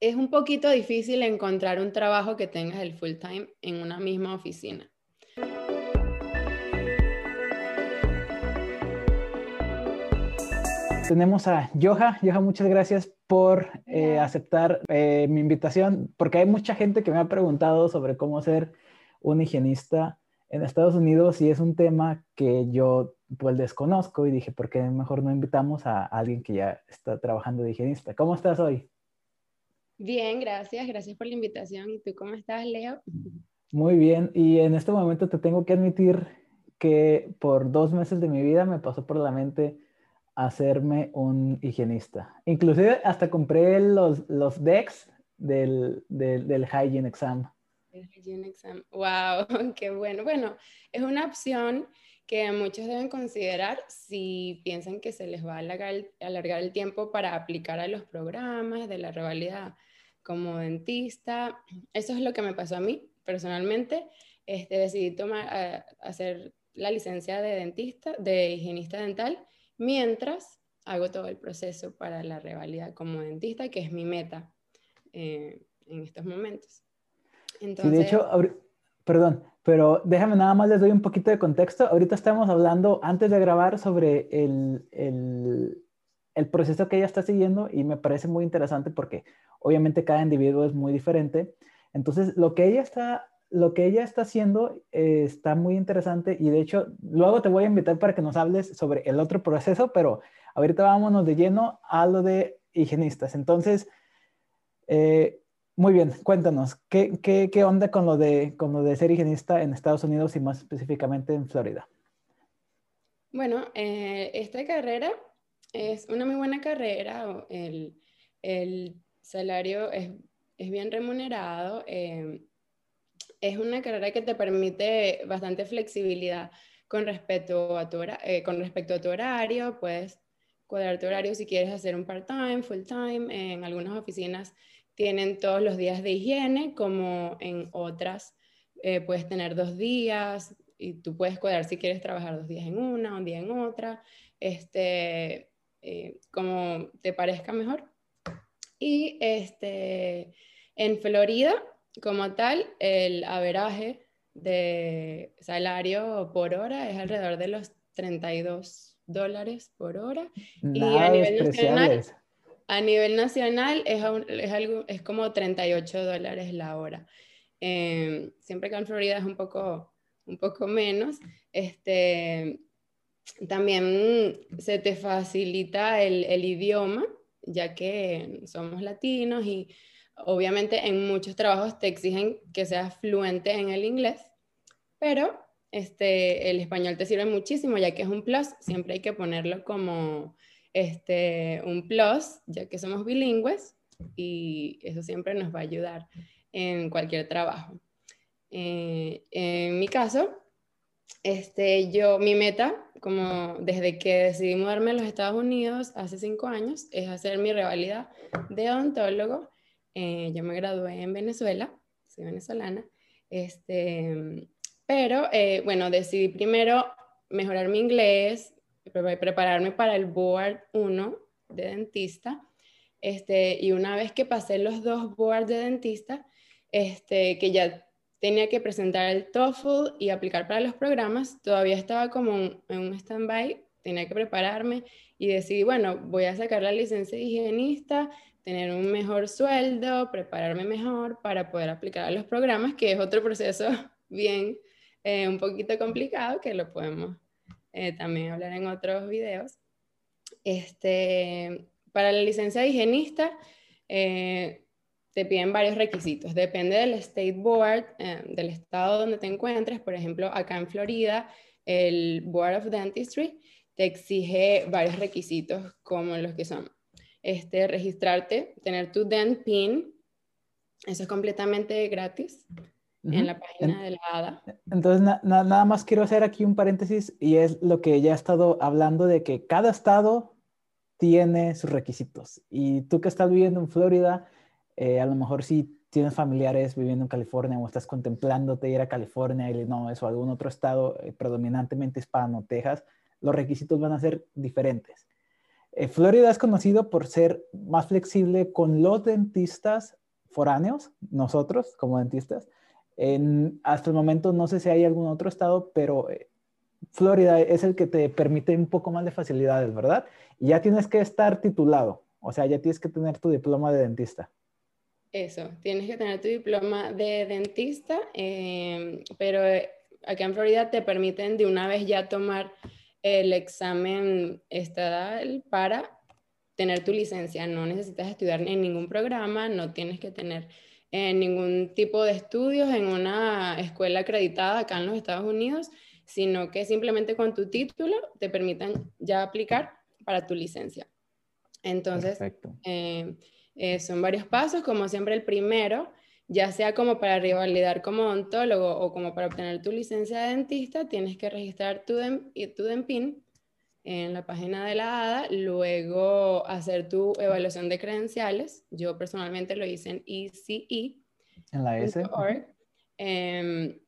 es un poquito difícil encontrar un trabajo que tengas el full time en una misma oficina. Tenemos a Joja. Joja, muchas gracias por eh, aceptar eh, mi invitación, porque hay mucha gente que me ha preguntado sobre cómo ser un higienista en Estados Unidos y es un tema que yo pues desconozco y dije, ¿por qué mejor no invitamos a alguien que ya está trabajando de higienista? ¿Cómo estás hoy? Bien, gracias. Gracias por la invitación. ¿Y tú cómo estás, Leo? Muy bien. Y en este momento te tengo que admitir que por dos meses de mi vida me pasó por la mente hacerme un higienista. Inclusive hasta compré los, los decks del, del, del Hygiene Exam. El Hygiene Exam. Wow, qué bueno. Bueno, es una opción que muchos deben considerar si piensan que se les va a alargar, alargar el tiempo para aplicar a los programas de la rivalidad como dentista. Eso es lo que me pasó a mí personalmente. Este, decidí tomar, eh, hacer la licencia de dentista, de higienista dental, mientras hago todo el proceso para la revalida como dentista, que es mi meta eh, en estos momentos. Entonces, de hecho, perdón, pero déjame nada más les doy un poquito de contexto. Ahorita estamos hablando, antes de grabar, sobre el, el, el proceso que ella está siguiendo y me parece muy interesante porque obviamente cada individuo es muy diferente. Entonces, lo que ella está, lo que ella está haciendo eh, está muy interesante y de hecho, luego te voy a invitar para que nos hables sobre el otro proceso, pero ahorita vámonos de lleno a lo de higienistas. Entonces, eh, muy bien, cuéntanos, ¿qué, ¿qué, qué, onda con lo, de, con lo de ser higienista en Estados Unidos y más específicamente en Florida? Bueno, eh, esta carrera es una muy buena carrera, el, el salario es, es, bien remunerado, eh, es una carrera que te permite bastante flexibilidad con respecto a tu, eh, con respecto a tu horario, puedes cuadrar tu horario si quieres hacer un part-time, full-time, en algunas oficinas tienen todos los días de higiene, como en otras eh, puedes tener dos días y tú puedes cuadrar si quieres trabajar dos días en una, un día en otra. Este, eh, como te parezca mejor. Y este, en Florida, como tal, el averaje de salario por hora es alrededor de los 32 dólares por hora. y a nivel, nacional, a nivel nacional es, es, algo, es como 38 dólares la hora. Eh, siempre que en Florida es un poco, un poco menos. Este, también se te facilita el, el, idioma, ya que somos latinos y obviamente en muchos trabajos te exigen que seas fluente en el inglés, pero este, el español te sirve muchísimo, ya que es un plus, siempre hay que ponerlo como este, un plus, ya que somos bilingües y eso siempre nos va a ayudar en cualquier trabajo. Eh, en mi caso, este, yo, mi meta como desde que decidí mudarme a los Estados Unidos hace cinco años, es hacer mi revalida de odontólogo. Eh, yo me gradué en Venezuela, soy venezolana, este, pero eh, bueno, decidí primero mejorar mi inglés, prepararme para el Board 1 de dentista, este, y una vez que pasé los dos boards de dentista, este, que ya tenía que presentar el TOEFL y aplicar para los programas, todavía estaba como en un stand-by, tenía que prepararme y decidí, bueno, voy a sacar la licencia de higienista, tener un mejor sueldo, prepararme mejor para poder aplicar a los programas, que es otro proceso bien, eh, un poquito complicado, que lo podemos eh, también hablar en otros videos. Este, para la licencia de higienista, eh, te piden varios requisitos. Depende del State Board, eh, del estado donde te encuentres. Por ejemplo, acá en Florida, el Board of Dentistry te exige varios requisitos como los que son este, registrarte, tener tu Dent PIN, eso es completamente gratis en la página de la ADA. Entonces, nada más quiero hacer aquí un paréntesis y es lo que ya he estado hablando de que cada estado tiene sus requisitos. Y tú que estás viviendo en Florida, eh, a lo mejor si tienes familiares viviendo en California o estás contemplándote ir a California, Illinois o algún otro estado eh, predominantemente hispano, Texas, los requisitos van a ser diferentes. eh, Florida es conocido por ser más flexible con los dentistas foráneos, nosotros como dentistas. En, hasta el momento no sé si hay algún otro estado, pero eh, Florida es el que te permite un poco más de facilidades, ¿verdad? Y ya tienes que estar titulado, o sea, ya tienes que tener tu diploma de dentista. Eso, tienes que tener tu diploma de dentista, em, pero eh, acá en Florida te permiten de una vez ya tomar el examen estatal para tener tu licencia. No necesitas estudiar en ningún programa, no tienes que tener eh, ningún tipo de estudios en una escuela acreditada acá en los Estados Unidos, sino que simplemente con tu título te permitan ya aplicar para tu licencia. Entonces, eh, eh, son varios pasos, como siempre el primero, ya sea como para revalidar como odontólogo o como para obtener tu licencia de dentista, tienes que registrar tu, tu DEMPIN en la página de la ADA, luego hacer tu evaluación de credenciales. Yo personalmente lo hice en ECE. En la S. Em,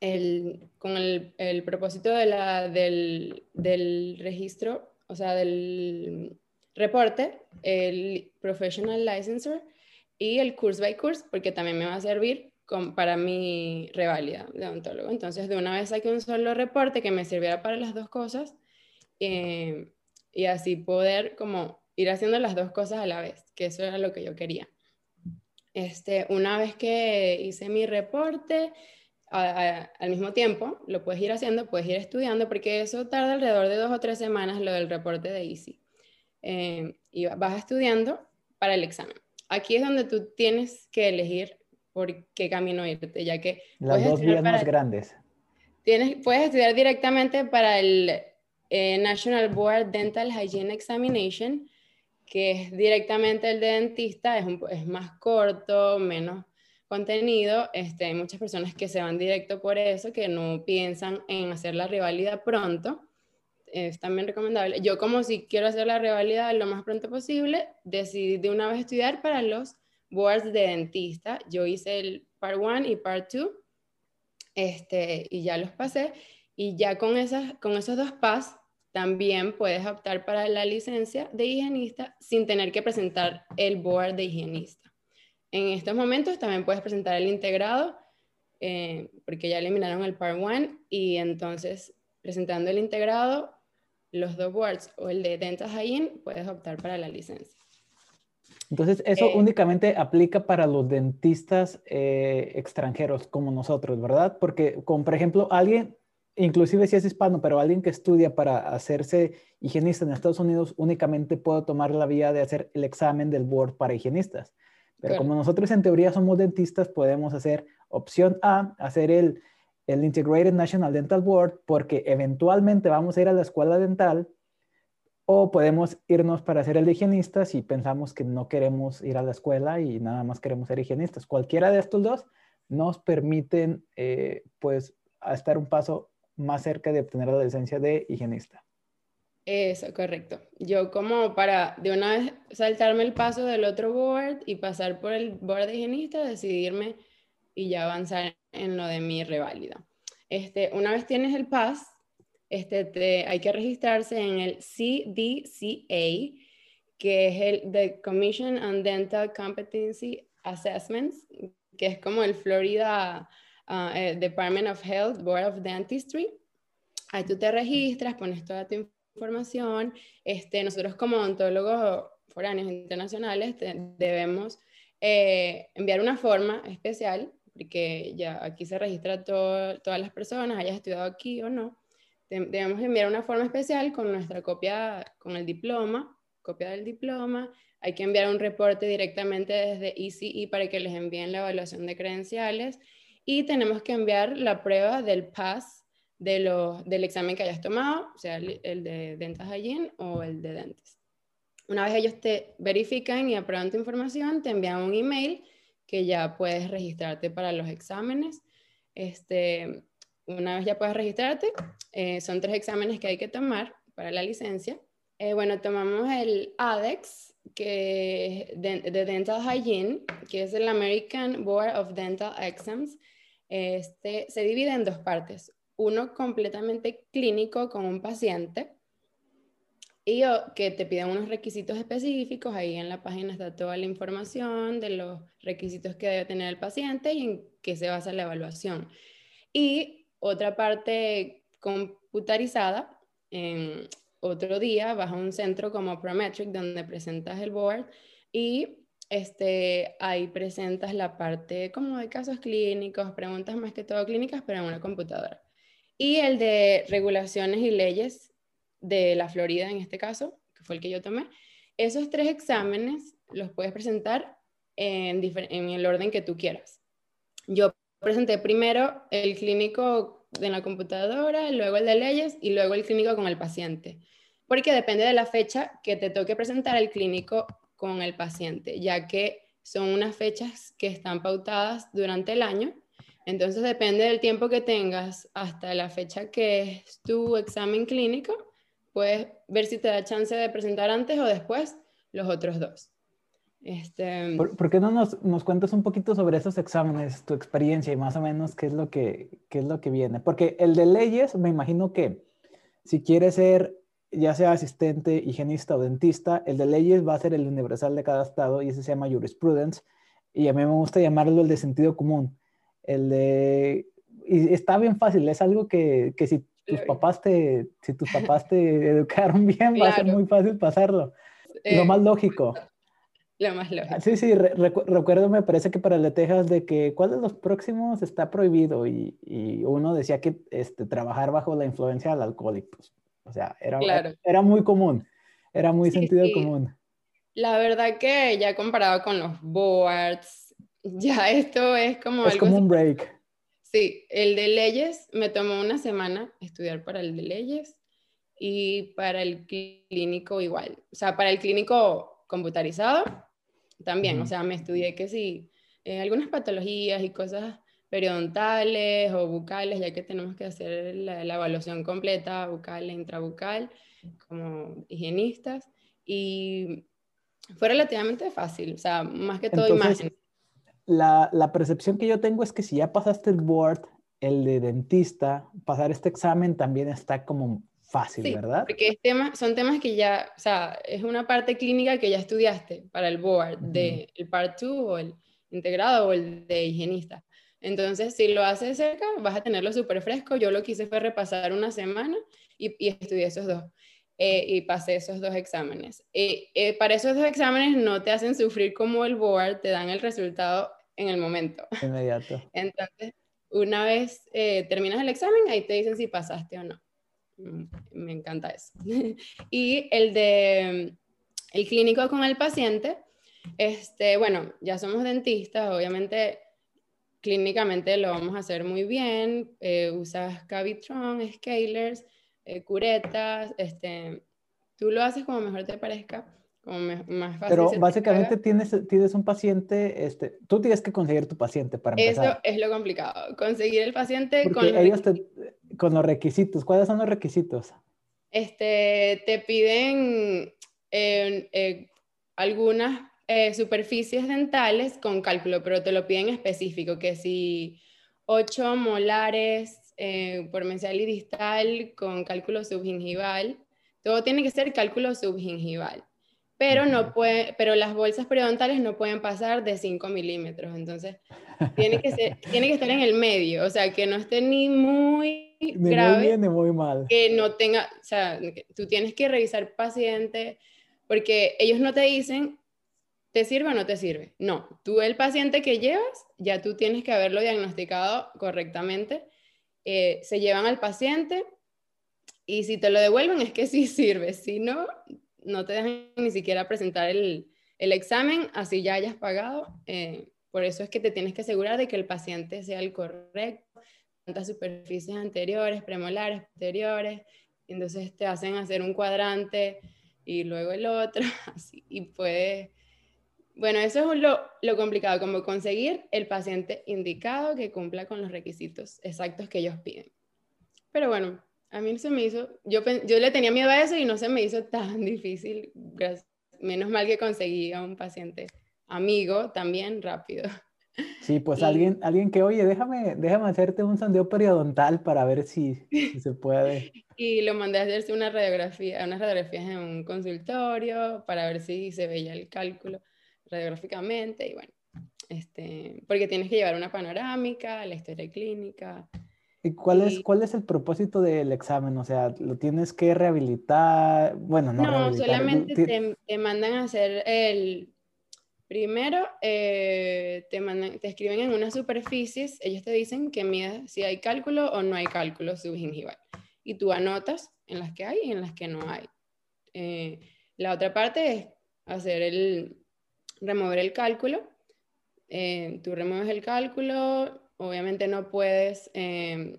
el, con el, el propósito de la, del, del registro, o sea, del reporte, el Professional Licensor y el Course by Course, porque también me va a servir para mi reválida de odontólogo. Entonces, de una vez saqué un solo reporte que me sirviera para las dos cosas eh, y así poder como ir haciendo las dos cosas a la vez, que eso era lo que yo quería. Este, una vez que hice mi reporte, al mismo tiempo lo puedes ir haciendo, puedes ir estudiando, porque eso tarda alrededor de dos o tres semanas lo del reporte de Easy. Eh, y vas estudiando para el examen. Aquí es donde tú tienes que elegir por qué camino irte, ya que... Las dos vías más grandes. Tienes, puedes estudiar directamente para el eh, National Board Dental Hygiene Examination, que es directamente el de dentista, es, es más corto, menos contenido. Este, hay muchas personas que se van directo por eso, que no piensan en hacer la rivalidad pronto es también recomendable. Yo como si quiero hacer la revalida lo más pronto posible, decidí de una vez estudiar para los boards de dentista. Yo hice el Part 1 y Part 2 este, y ya los pasé. Y ya con, esas, con esos dos PAS también puedes optar para la licencia de higienista sin tener que presentar el board de higienista. En estos momentos también puedes presentar el integrado eh, porque ya eliminaron el Part 1 y entonces presentando el integrado los dos boards o el de Dental Hygiene, puedes optar para la licencia. Entonces, eso eh, únicamente aplica para los dentistas eh, extranjeros como nosotros, ¿verdad? Porque, como por ejemplo, alguien, inclusive si es hispano, pero alguien que estudia para hacerse higienista en Estados Unidos, únicamente puede tomar la vía de hacer el examen del board para higienistas. Pero como nosotros en teoría somos dentistas, podemos hacer opción A, hacer el, el Integrated National Dental Board porque eventualmente vamos a ir a la escuela dental o podemos irnos para ser el higienista si pensamos que no queremos ir a la escuela y nada más queremos ser higienistas. Cualquiera de estos dos nos permiten pues pues estar un paso más cerca de obtener la licencia de higienista. Eso, correcto. Yo como para de una vez saltarme el paso del otro board y pasar por el board de higienista, decidirme y ya avanzar en lo de mi reválida. Este, una vez tienes el PAS, este, hay que registrarse en el CDCA, que es el the Commission on Dental Competency Assessments, que es como el Florida uh, Department of Health Board of Dentistry. Ahí tú te registras, pones toda tu información. Este, nosotros como odontólogos foráneos internacionales debemos eh, enviar una forma especial porque ya aquí se registra todas las personas, hayas estudiado aquí o no, debemos enviar una forma especial con nuestra copia, con el diploma, copia del diploma, hay que enviar un reporte directamente desde ECE para que les envíen la evaluación de credenciales y tenemos que enviar la prueba del PAS de del examen que hayas tomado, sea, el, de Dentas Hygiene o el de Dentist. Una vez ellos te verifican y aprueban tu información, te envían un email que ya puedes registrarte para los exámenes. Este, una vez ya puedes registrarte, eh, son tres exámenes que hay que tomar para la licencia. Eh, bueno, tomamos el ADEX, que es de, Dental Hygiene, que es el American Board of Dental Exams. Este, se divide en dos partes. Uno completamente clínico con un paciente y que te piden unos requisitos específicos, ahí en la página está toda la información de los requisitos que debe tener el paciente y en qué se basa la evaluación. Y otra parte computarizada, en otro día vas a un centro como Prometric donde presentas el board y este, ahí presentas la parte como de casos clínicos, preguntas más que todo clínicas, pero en una computadora. Y el de regulaciones y leyes de la Florida en este caso, que fue el que yo tomé, esos tres exámenes los puedes presentar en, el orden que tú quieras. Yo presenté primero el clínico en la computadora, luego el de leyes y luego el clínico con el paciente. Porque depende de la fecha que te toque presentar el clínico con el paciente, ya que son unas fechas que están pautadas durante el año. Entonces depende del tiempo que tengas hasta la fecha que es tu examen clínico, puedes ver si te da chance de presentar antes o después los otros dos. Este... ¿Por, qué no nos, nos, cuentas un poquito sobre esos exámenes, tu experiencia y más o menos qué es lo que, qué es lo que viene? Porque el de leyes, me imagino que si quieres ser ya sea asistente, higienista o dentista, el de leyes va a ser el universal de cada estado y ese se llama jurisprudence. Y a mí me gusta llamarlo el de sentido común. El de... Y está bien fácil, es algo que, que si tus papás te, si tus papás te educaron bien, va a ser muy fácil pasarlo. lo eh, más lógico. Lo más lógico. Sí, sí, recuerdo, me parece que para el de Texas, de que cuál de los próximos está prohibido y, y uno decía que este, trabajar bajo la influencia del alcohol y pues o sea, era, era muy común, era muy sentido común. La verdad que ya comparado con los boards, ya esto es como... Es como un break. Sí, el de leyes me tomó una semana estudiar para el de leyes y para el clínico igual. O sea, para el clínico computarizado también. O sea, me estudié que sí, eh, algunas patologías y cosas periodontales o bucales, ya que tenemos que hacer la, evaluación completa, bucal e intrabucal, como higienistas. Y fue relativamente fácil, o sea, más que todo imagen. La, la percepción que yo tengo es que si ya pasaste el board, el de dentista, pasar este examen también está como fácil, sí, ¿verdad? Porque es tema, son temas que ya, o sea, es una parte clínica que ya estudiaste para el board, de el part 2 o el integrado o el de higienista. Entonces, si lo haces cerca, vas a tenerlo súper fresco. Yo lo que hice fue repasar una semana y, y estudié esos dos. Eh, y pasé esos dos exámenes. Eh, eh, para esos dos exámenes no te hacen sufrir como el board, te dan el resultado en el momento. Inmediato. Entonces, una vez terminas el examen, ahí te dicen si pasaste o no. Mm, me encanta eso. y el de el clínico con el paciente, este, bueno, ya somos dentistas, obviamente clínicamente lo vamos a hacer muy bien. Eh, usas Cavitron, Scalers, eh, curetas, este, tú lo haces como mejor te parezca, como más fácil. Pero básicamente tienes, tienes un paciente, este, tú tienes que conseguir tu paciente para empezar. Eso es lo complicado, conseguir el paciente con los, ellos con los requisitos. ¿Cuáles son los requisitos? Este, te piden eh, algunas eh, superficies dentales con cálculo, pero te lo piden específico, que si 8 molares eh, por mesial y distal con cálculo subgingival, todo tiene que ser cálculo subgingival. Pero, no puede, pero las bolsas periodontales no pueden pasar de 5 milímetros, entonces tiene que, ser, tiene que estar en el medio, o sea, que no esté ni muy grave, muy bien ni muy mal. Que no tenga, o sea, tú tienes que revisar paciente, porque ellos no te dicen ¿Te sirve o no te sirve? No, tú el paciente que llevas, ya tú tienes que haberlo diagnosticado correctamente. Eh, se llevan al paciente y si te lo devuelven es que sí sirve, si no, no te dejan ni siquiera presentar el, examen, así ya hayas pagado. Eh, por eso es que te tienes que asegurar de que el paciente sea el correcto, tantas superficies anteriores, premolares, posteriores, entonces te hacen hacer un cuadrante y luego el otro, así, y puedes bueno, eso es lo, lo, complicado, como conseguir el paciente indicado que cumpla con los requisitos exactos que ellos piden. Pero bueno, a mí se me hizo, yo, yo le tenía miedo a eso y no se me hizo tan difícil. Menos mal que conseguí a un paciente amigo también rápido. Sí, pues alguien, alguien que, oye, déjame, déjame hacerte un sondeo periodontal para ver si, se puede. Y lo mandé a hacerse una radiografía, unas radiografías en un consultorio para ver si se veía el cálculo radiográficamente y bueno, este, porque tienes que llevar una panorámica, la historia clínica. ¿Y cuál, Es, cuál es el propósito del examen? O sea, ¿lo tienes que rehabilitar? Bueno, no. No, solamente te, te, mandan a hacer el... Primero, eh, te, mandan, te escriben en unas superficies, ellos te dicen que midas si hay cálculo o no hay cálculo subgingival. Y tú anotas en las que hay y en las que no hay. Eh, la otra parte es hacer el, remover el cálculo. Eh, tú remueves el cálculo, obviamente no puedes eh,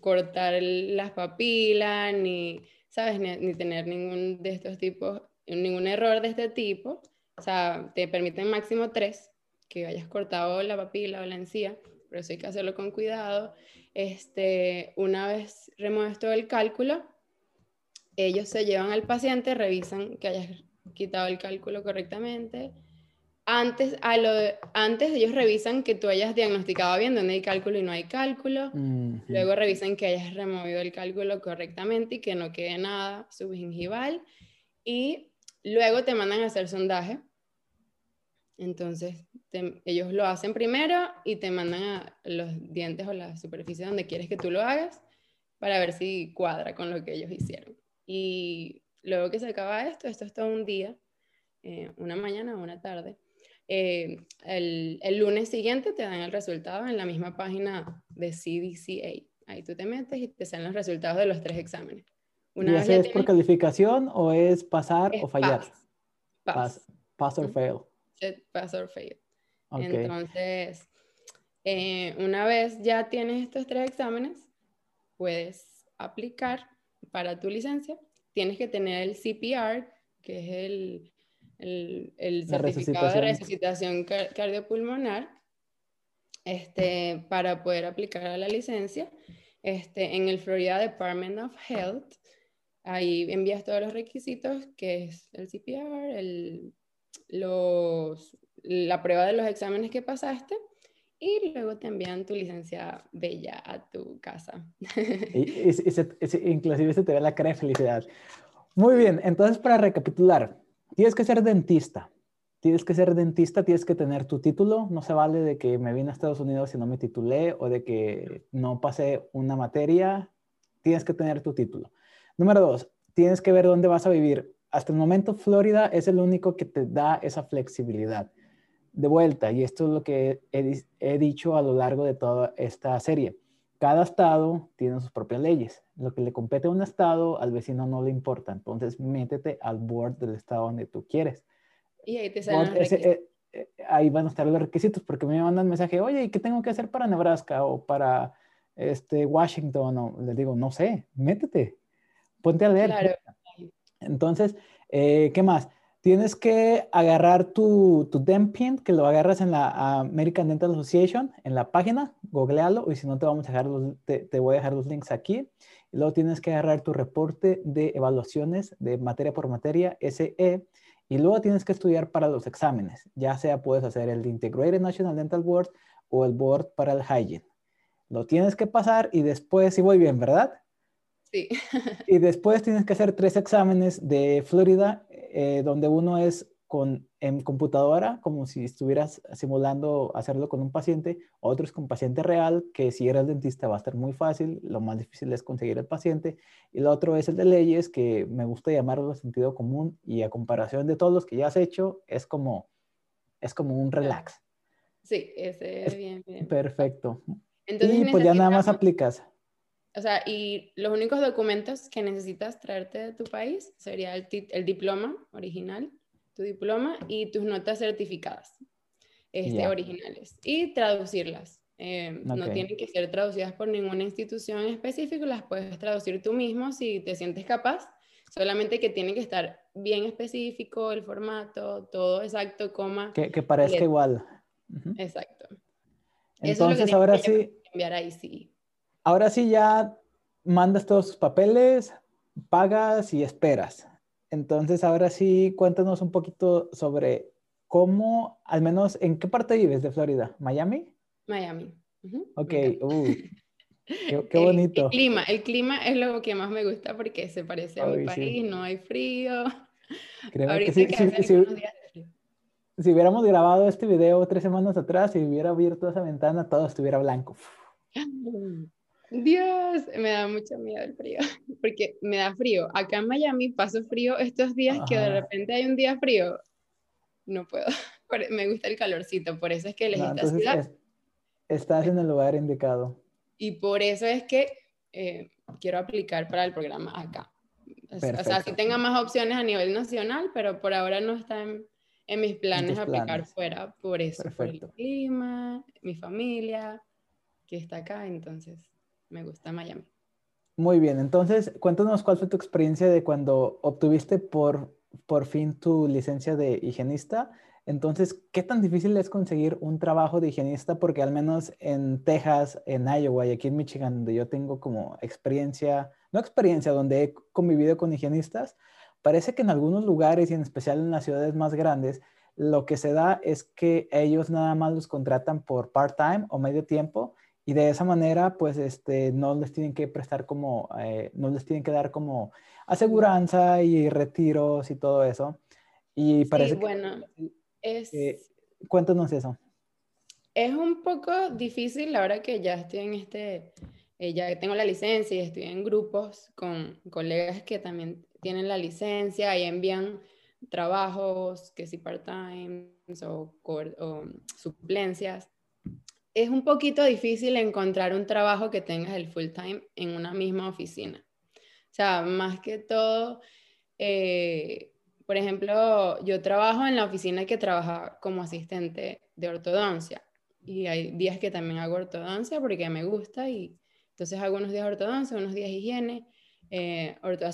cortar las papilas, ni, ¿sabes? Ni, tener ningún de estos tipos, ningún error de este tipo. O sea, te permiten máximo tres, que hayas cortado la papila o la encía, pero eso hay que hacerlo con cuidado. Este, una vez remueves todo el cálculo, ellos se llevan al paciente, revisan que hayas quitado el cálculo correctamente, antes, a lo antes ellos revisan que tú hayas diagnosticado bien dónde hay cálculo y no hay cálculo. Luego revisan que hayas removido el cálculo correctamente y que no quede nada subgingival. Y luego te mandan a hacer sondaje. Entonces, ellos lo hacen primero y te mandan a los dientes o la superficie donde quieres que tú lo hagas para ver si cuadra con lo que ellos hicieron. Y luego que se acaba esto, esto es todo un día, eh, una mañana o una tarde eh, el, el, lunes siguiente te dan el resultado en la misma página de CDCA. Ahí tú te metes y te salen los resultados de los tres exámenes. Una ¿Y es por calificación o es pasar o fallar? Pass. Pass, or fail. Pass or fail. Entonces, eh, una vez ya tienes estos tres exámenes, puedes aplicar para tu licencia. Tienes que tener el CPR, que es el el, certificado de resucitación cardiopulmonar este, para poder aplicar a la licencia. Este, en el Florida Department of Health, ahí envías todos los requisitos, que es el CPR, el, los, la prueba de los exámenes que pasaste, y luego te envían tu licencia bella a tu casa. Y, inclusive se te ve la cara de felicidad. Muy bien, entonces para recapitular, Tienes que ser dentista. Tienes que ser dentista, tienes que tener tu título. No se vale de que me vine a Estados Unidos y no me titulé o de que no pasé una materia. Tienes que tener tu título. Número dos, tienes que ver dónde vas a vivir. Hasta el momento, Florida es el único que te da esa flexibilidad. De vuelta, y esto es lo que he, he dicho a lo largo de toda esta serie cada estado tiene sus propias leyes. Lo que le compete a un estado, al vecino no le importa. Entonces, métete al board del estado donde tú quieres. Y ahí te salen eh, eh, ahí van a estar los requisitos, porque me mandan mensaje, oye, qué tengo que hacer para Nebraska o para este, Washington? O, les digo, no sé, métete, ponte a leer. Claro. Entonces, eh, ¿qué más? Tienes que agarrar tu, tu DEMPIN, que lo agarras en la American Dental Association, en la página, googlealo, y si no te vamos a dejar te, voy a dejar los links aquí. Y luego tienes que agarrar tu reporte de evaluaciones de materia por materia, SE, y luego tienes que estudiar para los exámenes. Ya sea puedes hacer el Integrated National Dental Board o el Board para el Hygiene. Lo tienes que pasar y después, si voy bien, ¿verdad? Sí. y después tienes que hacer tres exámenes de Florida eh, donde uno es con, en computadora, como si estuvieras simulando hacerlo con un paciente, otro es con paciente real, que si eres dentista va a estar muy fácil, lo más difícil es conseguir el paciente, y el otro es el de leyes, que me gusta llamarlo sentido común, y a comparación de todos los que ya has hecho, es como, es como un relax. Sí, ese es bien, bien. Perfecto. y pues ya nada más aplicas. O sea, y los únicos documentos que necesitas traerte de tu país sería el, el diploma original, tu diploma y tus notas certificadas este, originales y traducirlas. Eh, no tienen que ser traducidas por ninguna institución específica, las puedes traducir tú mismo si te sientes capaz, solamente que tiene que estar bien específico el formato, todo exacto, coma. Que, que parezca igual. Exacto. Entonces, ahora sí. Enviar ahí sí. Ahora sí ya mandas todos tus papeles, pagas y esperas. Entonces, ahora sí, cuéntanos un poquito sobre ¿cómo, al menos, en qué parte vives de Florida? ¿Miami? Miami. Ok, uh, qué, bonito. El, clima, el clima es lo que más me gusta porque se parece a mi país, no hay frío. Creo que sí, si hubiéramos grabado este video tres semanas atrás y hubiera abierto esa ventana, todo estuviera blanco. Dios, me da mucho miedo el frío, porque me da frío. Acá en Miami paso frío estos días que de repente hay un día frío. No puedo. Me gusta el calorcito, por eso es que elegí esta ciudad. estás en el lugar indicado. Y por eso es que eh, quiero aplicar para el programa acá. O sea, si tenga más opciones a nivel nacional, pero por ahora no está en, mis planes aplicar fuera. Por eso, por el clima, mi familia, que está acá, entonces me gusta Miami. Muy bien, entonces cuéntanos cuál fue tu experiencia de cuando obtuviste por, por fin tu licencia de higienista. Entonces, ¿qué tan difícil es conseguir un trabajo de higienista? Porque al menos en Texas, en Iowa y aquí en Michigan, donde yo tengo como experiencia, no experiencia, donde he convivido con higienistas, parece que en algunos lugares y en especial en las ciudades más grandes, lo que se da es que ellos nada más los contratan por part-time o medio tiempo y de esa manera pues este, no les tienen que prestar como, eh, no les tienen que dar como aseguranza y retiros y todo eso. Y parece sí, bueno, es... cuéntanos eso. Es un poco difícil ahora que ya estoy en este, eh, ya tengo la licencia y estoy en grupos con colegas que también tienen la licencia y envían trabajos, que si part-time o, o suplencias es un poquito difícil encontrar un trabajo que tengas el full time en una misma oficina. O sea, más que todo, eh, por ejemplo, yo trabajo en la oficina que trabaja como asistente de ortodoncia y hay días que también hago ortodoncia porque me gusta y entonces hago unos días ortodoncia, unos días higiene, eh, orto.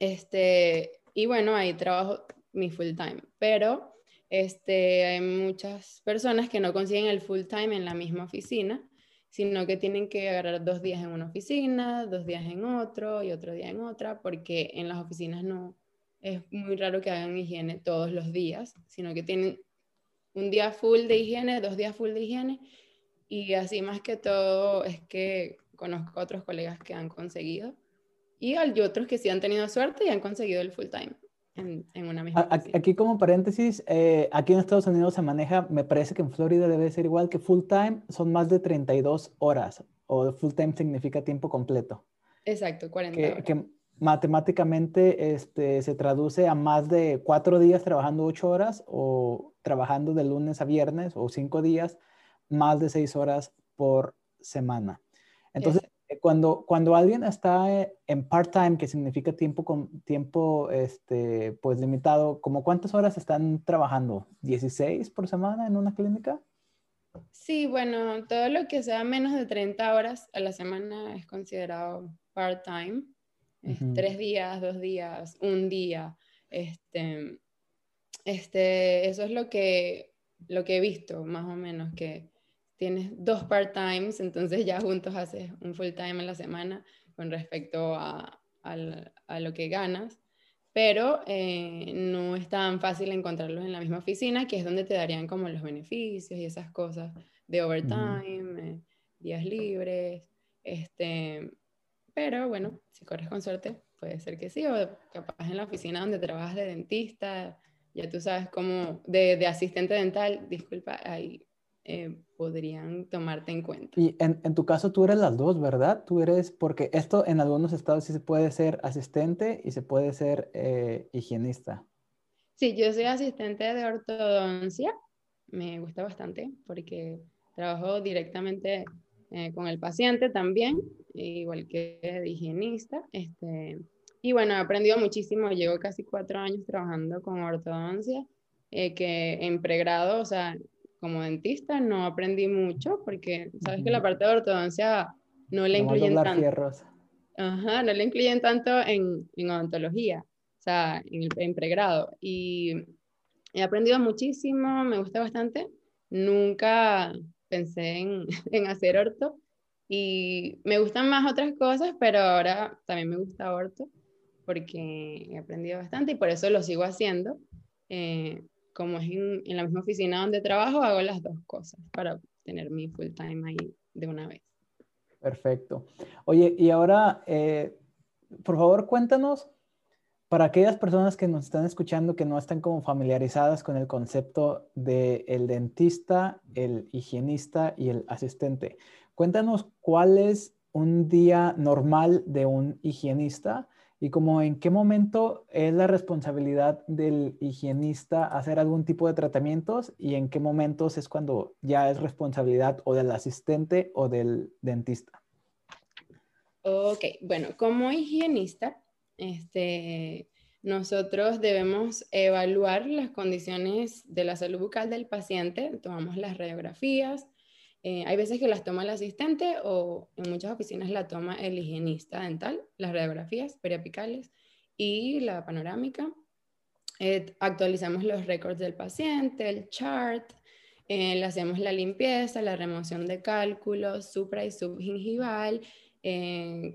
Este, y bueno, ahí trabajo mi full time, pero este, hay muchas personas que no consiguen el full time en la misma oficina, sino que tienen que agarrar dos días en una oficina, dos días en otro y otro día en otra, porque en las oficinas no es muy raro que hagan higiene todos los días, sino que tienen un día full de higiene, dos días full de higiene, y así más que todo es que conozco a otros colegas que han conseguido, y hay otros que sí han tenido suerte y han conseguido el full time en, una misma. Aquí como paréntesis, eh, aquí en Estados Unidos se maneja, me parece que en Florida debe ser igual que full time, son más de 32 horas, o full time significa tiempo completo. Exacto, 40 que, horas. Que matemáticamente este, se traduce a más de cuatro días trabajando ocho horas o trabajando de lunes a viernes o cinco días, más de seis horas por semana. Entonces, cuando, cuando alguien está eh, en part-time, que significa tiempo, con, tiempo este, pues limitado, ¿como cuántas horas están trabajando? ¿16 por semana en una clínica? Sí, bueno, todo lo que sea menos de 30 horas a la semana es considerado part-time. Tres días, dos días, un día. Este, este, eso es lo que, lo que he visto, más o menos, que tienes dos part-times, entonces ya juntos haces un full-time en la semana con respecto a, a, lo que ganas, pero eh, no es tan fácil encontrarlos en la misma oficina, que es donde te darían como los beneficios y esas cosas de overtime, eh, días libres, este, pero bueno, si corres con suerte, puede ser que sí, o capaz en la oficina donde trabajas de dentista, ya tú sabes cómo, de, de asistente dental, disculpa, ahí eh, podrían tomarte en cuenta. Y en, en, tu caso tú eres las dos, ¿verdad? Tú eres, porque esto en algunos estados sí se puede ser asistente y se puede ser eh, higienista. Sí, yo soy asistente de ortodoncia, me gusta bastante porque trabajo directamente eh, con el paciente también, igual que de higienista. Este, y bueno, he aprendido muchísimo, llevo casi cuatro años trabajando con ortodoncia, que en pregrado, o sea, como dentista no aprendí mucho porque sabes que la parte de ortodoncia no le incluyen tanto. Ajá, no le incluyen tanto en, en odontología, o sea, en, en, pregrado. Y he aprendido muchísimo, me gusta bastante. Nunca pensé en, en hacer orto y me gustan más otras cosas, pero ahora también me gusta orto porque he aprendido bastante y por eso lo sigo haciendo. Eh, como es en, en la misma oficina donde trabajo, hago las dos cosas para tener mi full time ahí de una vez. Perfecto. Oye, y ahora, eh, por favor, cuéntanos, para aquellas personas que nos están escuchando que no están como familiarizadas con el concepto de el dentista, el higienista y el asistente, cuéntanos cuál es un día normal de un higienista y como en qué momento es la responsabilidad del higienista hacer algún tipo de tratamientos y en qué momentos es cuando ya es responsabilidad o del asistente o del dentista. Ok, bueno, como higienista, este, nosotros debemos evaluar las condiciones de la salud bucal del paciente, tomamos las radiografías, eh, hay veces que las toma el asistente o en muchas oficinas la toma el higienista dental, las radiografías periapicales y la panorámica. Eh, actualizamos los récords del paciente, el chart, eh, hacemos la limpieza, la remoción de cálculos supra y subgingival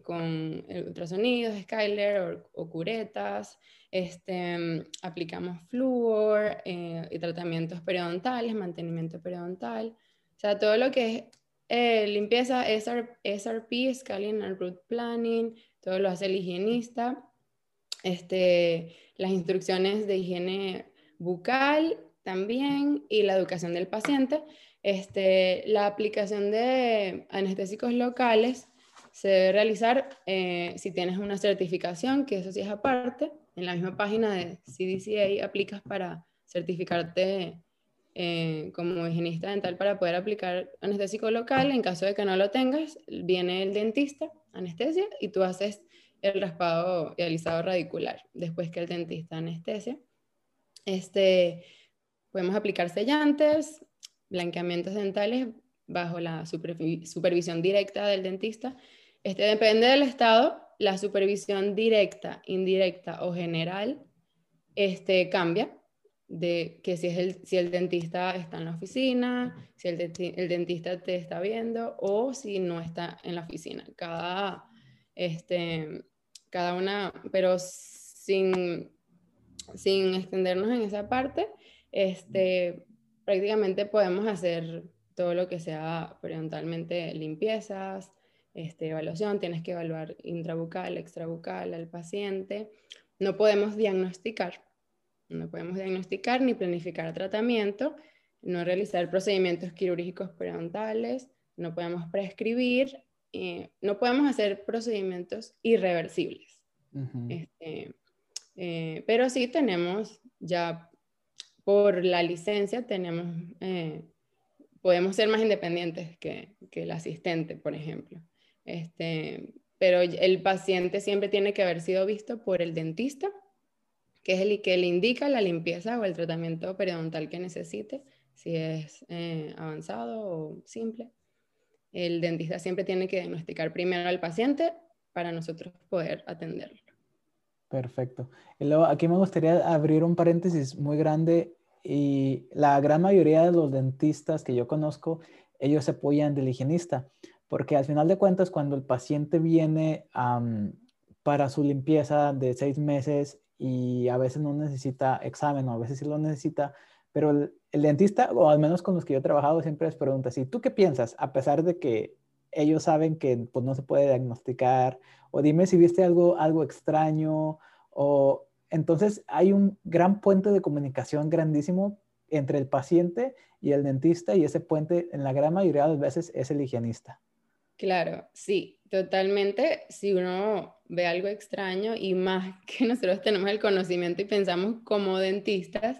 con ultrasonidos, Skyler o, curetas. Este, aplicamos flúor y tratamientos periodontales, mantenimiento periodontal. Sea, todo lo que es eh, limpieza, SRP, Scaling and Root Planning, todo lo hace el higienista. Este, las instrucciones de higiene bucal también y la educación del paciente. Este, la aplicación de anestésicos locales se debe realizar eh, si tienes una certificación, que eso sí es aparte. En la misma página de CDCA aplicas para certificarte eh, como higienista dental para poder aplicar anestésico local. En caso de que no lo tengas, viene el dentista, anestesia, y tú haces el raspado y alisado radicular después que el dentista anestesia. Este, podemos aplicar sellantes, blanqueamientos dentales bajo la supervisión directa del dentista. Este, depende del estado, la supervisión directa, indirecta o general este, cambia de que si, es el, si el dentista está en la oficina, si el, el, dentista te está viendo o si no está en la oficina. Cada, este, cada una, pero sin, sin extendernos en esa parte, este, prácticamente podemos hacer todo lo que sea periodontalmente limpiezas, este, evaluación, tienes que evaluar intrabucal, extrabucal al paciente. No podemos diagnosticar no podemos diagnosticar ni planificar tratamiento, no realizar procedimientos quirúrgicos periodontales, no podemos prescribir, eh, no podemos hacer procedimientos irreversibles. Este, eh, pero sí tenemos ya por la licencia tenemos, eh, podemos ser más independientes que, que, el asistente, por ejemplo. Este, pero el paciente siempre tiene que haber sido visto por el dentista que es el que le indica la limpieza o el tratamiento periodontal que necesite, si es eh, avanzado o simple. El dentista siempre tiene que diagnosticar primero al paciente para nosotros poder atenderlo. Perfecto. Luego aquí me gustaría abrir un paréntesis muy grande y la gran mayoría de los dentistas que yo conozco, ellos se apoyan del higienista, porque al final de cuentas cuando el paciente viene para su limpieza de seis meses y a veces no necesita examen o a veces sí lo necesita, pero el, dentista, o al menos con los que yo he trabajado, siempre les pregunta, ¿y tú qué piensas? A pesar de que ellos saben que pues, no se puede diagnosticar, o dime si viste algo, algo extraño, o entonces hay un gran puente de comunicación grandísimo entre el paciente y el dentista, y ese puente en la gran mayoría de las veces es el higienista. Claro, sí, totalmente. Si uno ve algo extraño y más que nosotros tenemos el conocimiento y pensamos como dentistas,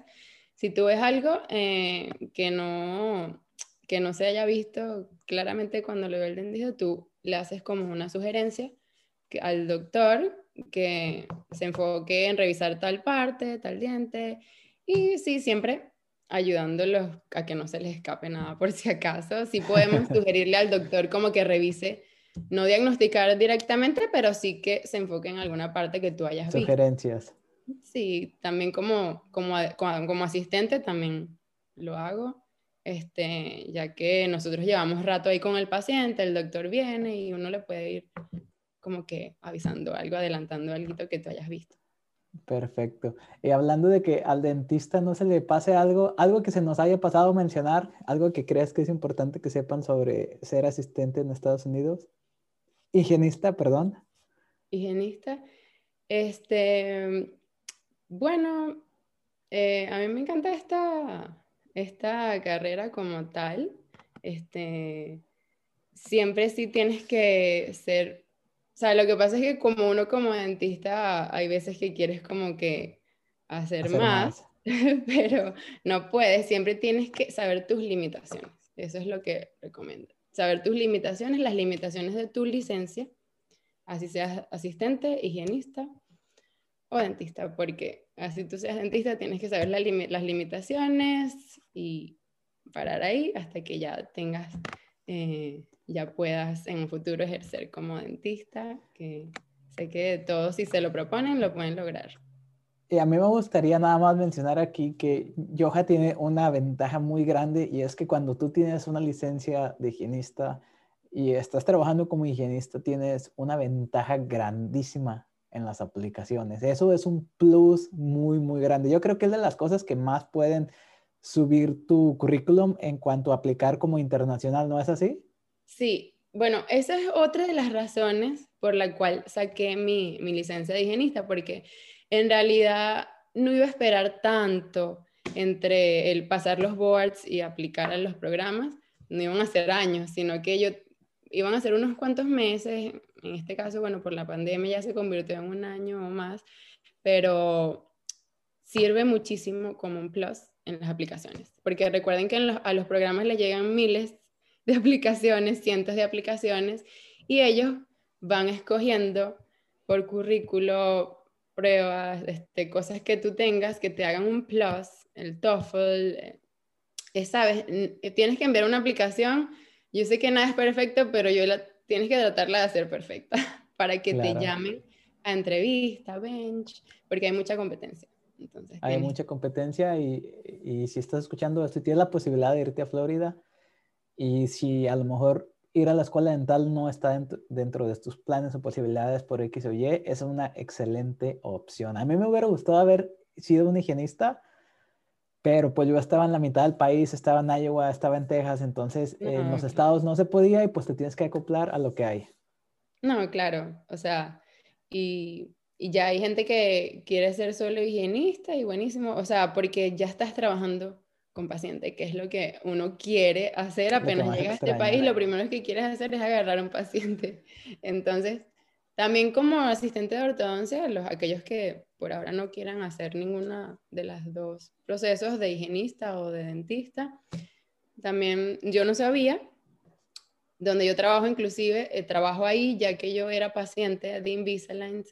si tú ves algo eh, que, no, que no se haya visto claramente cuando lo ve el dentista, tú le haces como una sugerencia al doctor que se enfoque en revisar tal parte, tal diente. Y sí, siempre ayudándolos a que no se les escape nada por si acaso. Sí podemos sugerirle al doctor como que revise, no diagnosticar directamente, pero sí que se enfoque en alguna parte que tú hayas visto. Sugerencias. Sí, también como, como, como asistente también lo hago, este, ya que nosotros llevamos rato ahí con el paciente, el doctor viene y uno le puede ir como que avisando algo, adelantando algo que tú hayas visto. Perfecto. Y hablando de que al dentista no se le pase algo, algo que se nos haya pasado mencionar, algo que creas que es importante que sepan sobre ser asistente en Estados Unidos. Higienista, perdón. Higienista. Este, bueno, eh, a mí me encanta esta, esta carrera como tal. Este, siempre sí tienes que ser o sea, lo que pasa es que como uno como dentista, hay veces que quieres como que hacer, más, pero no puedes, siempre tienes que saber tus limitaciones. Eso es lo que recomiendo. Saber tus limitaciones, las limitaciones de tu licencia, así seas asistente, higienista o dentista, porque así tú seas dentista tienes que saber las limitaciones y parar ahí hasta que ya tengas eh, ya puedas en un futuro ejercer como dentista, que sé que todos si se lo proponen lo pueden lograr. Y a mí me gustaría nada más mencionar aquí que Yoja tiene una ventaja muy grande y es que cuando tú tienes una licencia de higienista y estás trabajando como higienista, tienes una ventaja grandísima en las aplicaciones. Eso es un plus muy, muy grande. Yo creo que es de las cosas que más pueden subir tu currículum en cuanto a aplicar como internacional, ¿no es así? Sí, bueno, esa es otra de las razones por la cual saqué mi, licencia de higienista, porque en realidad no iba a esperar tanto entre el pasar los boards y aplicar a los programas, no iban a ser años, sino que yo iban a ser unos cuantos meses, en este caso, bueno, por la pandemia ya se convirtió en un año o más, pero sirve muchísimo como un plus en las aplicaciones, porque recuerden que a los programas le llegan miles de aplicaciones, cientos de aplicaciones, y ellos van escogiendo por currículo pruebas, este, cosas que tú tengas que te hagan un plus, el TOEFL, eh, sabes, eh, tienes que enviar una aplicación, yo sé que nada es perfecto, pero yo la, tienes que tratarla de hacer perfecta para que te llamen a entrevista, bench, porque hay mucha competencia. Entonces, hay mucha competencia y, y, si estás escuchando esto, tienes la posibilidad de irte a Florida, y si a lo mejor ir a la escuela dental no está dentro, de tus planes o posibilidades por X o Y, es una excelente opción. A mí me hubiera gustado haber sido un higienista, pero pues yo estaba en la mitad del país, estaba en Iowa, estaba en Texas, entonces en los estados no se podía y pues te tienes que acoplar a lo que hay. No, claro, o sea, y, y ya hay gente que quiere ser solo higienista y buenísimo, o sea, porque ya estás trabajando con paciente, que es lo que uno quiere hacer apenas llega a este país, lo primero que quieres hacer es agarrar a un paciente. Entonces, también como asistente de ortodoncia, los, aquellos que por ahora no quieran hacer ninguna de las dos procesos de higienista o de dentista, también yo no sabía, donde yo trabajo inclusive, eh, trabajo ahí ya que yo era paciente de Invisalign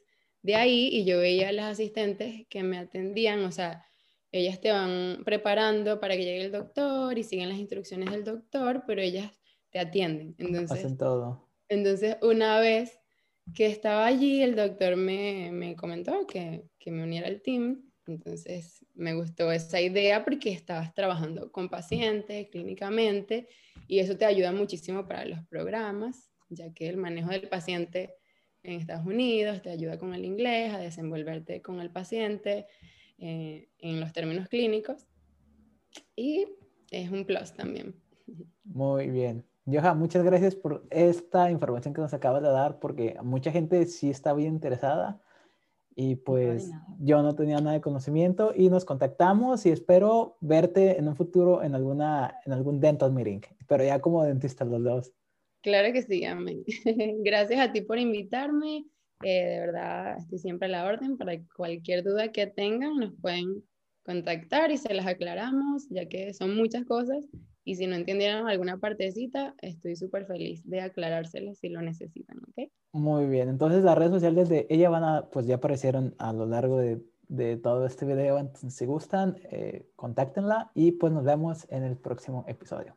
de ahí y yo veía a las asistentes que me atendían, o sea, ellas te van preparando para que llegue el doctor y siguen las instrucciones del doctor, pero ellas te atienden. Entonces, Hacen todo. Entonces, una vez que estaba allí, el doctor me, me comentó que, que, me uniera al team. Entonces, me gustó esa idea porque estabas trabajando con pacientes clínicamente y eso te ayuda muchísimo para los programas, ya que el manejo del paciente en Estados Unidos te ayuda con el inglés, a desenvolverte con el paciente, eh, en los términos clínicos y es un plus también. Muy bien. Johan, muchas gracias por esta información que nos acabas de dar porque mucha gente sí está bien interesada y pues yo no tenía nada de conocimiento y nos contactamos y espero verte en un futuro en, alguna, en algún dental meeting, pero ya como dentista los dos. Claro que sí, amén. Gracias a ti por invitarme eh, de verdad, estoy siempre a la orden para cualquier duda que tengan, nos pueden contactar y se las aclaramos, ya que son muchas cosas. Y si no entendieron alguna partecita, estoy súper feliz de aclarárselas si lo necesitan, ¿ok? Muy bien, entonces las redes sociales de ella van a, pues ya aparecieron a lo largo de, de todo este video, entonces si gustan, eh, contáctenla y pues nos vemos en el próximo episodio.